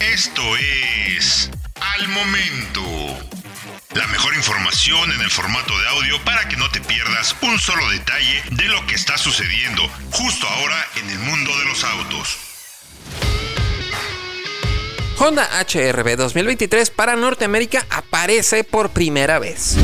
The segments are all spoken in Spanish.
Esto es Al Momento. La mejor información en el formato de audio para que no te pierdas un solo detalle de lo que está sucediendo justo ahora en el mundo de los autos. Honda HRB 2023 para Norteamérica aparece por primera vez.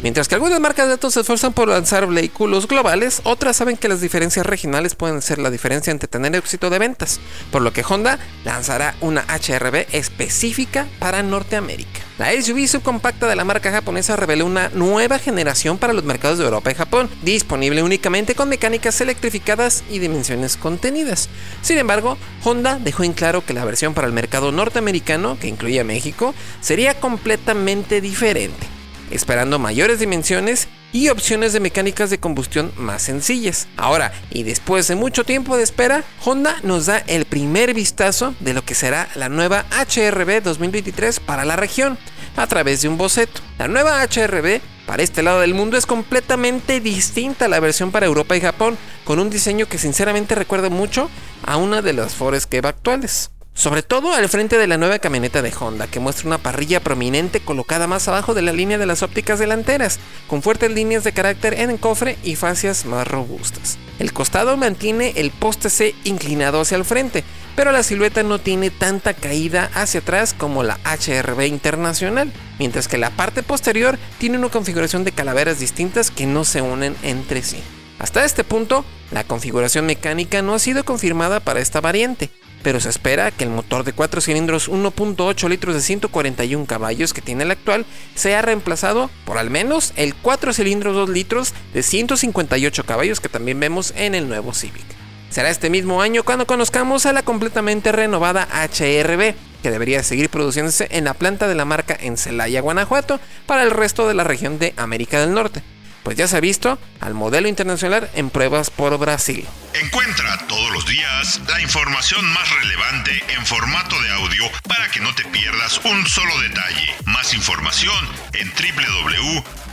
Mientras que algunas marcas de autos se esfuerzan por lanzar vehículos globales, otras saben que las diferencias regionales pueden ser la diferencia entre tener éxito de ventas, por lo que Honda lanzará una HRB específica para Norteamérica. La SUV subcompacta de la marca japonesa reveló una nueva generación para los mercados de Europa y Japón, disponible únicamente con mecánicas electrificadas y dimensiones contenidas. Sin embargo, Honda dejó en claro que la versión para el mercado norteamericano, que incluye a México, sería completamente diferente esperando mayores dimensiones y opciones de mecánicas de combustión más sencillas. Ahora, y después de mucho tiempo de espera, Honda nos da el primer vistazo de lo que será la nueva HRB 2023 para la región, a través de un boceto. La nueva HRB para este lado del mundo es completamente distinta a la versión para Europa y Japón, con un diseño que sinceramente recuerda mucho a una de las Forest Kev actuales. Sobre todo al frente de la nueva camioneta de Honda, que muestra una parrilla prominente colocada más abajo de la línea de las ópticas delanteras, con fuertes líneas de carácter en el cofre y fascias más robustas. El costado mantiene el poste C inclinado hacia el frente, pero la silueta no tiene tanta caída hacia atrás como la HRB internacional, mientras que la parte posterior tiene una configuración de calaveras distintas que no se unen entre sí. Hasta este punto, la configuración mecánica no ha sido confirmada para esta variante, pero se espera que el motor de 4 cilindros 1.8 litros de 141 caballos que tiene el actual sea reemplazado por al menos el 4 cilindros 2 litros de 158 caballos que también vemos en el nuevo Civic. Será este mismo año cuando conozcamos a la completamente renovada HRB, que debería seguir produciéndose en la planta de la marca en Celaya, Guanajuato, para el resto de la región de América del Norte pues ya se ha visto al modelo internacional en pruebas por Brasil. Encuentra todos los días la información más relevante en formato de audio para que no te pierdas un solo detalle. Más información en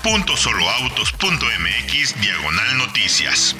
www.soloautos.mx diagonal noticias.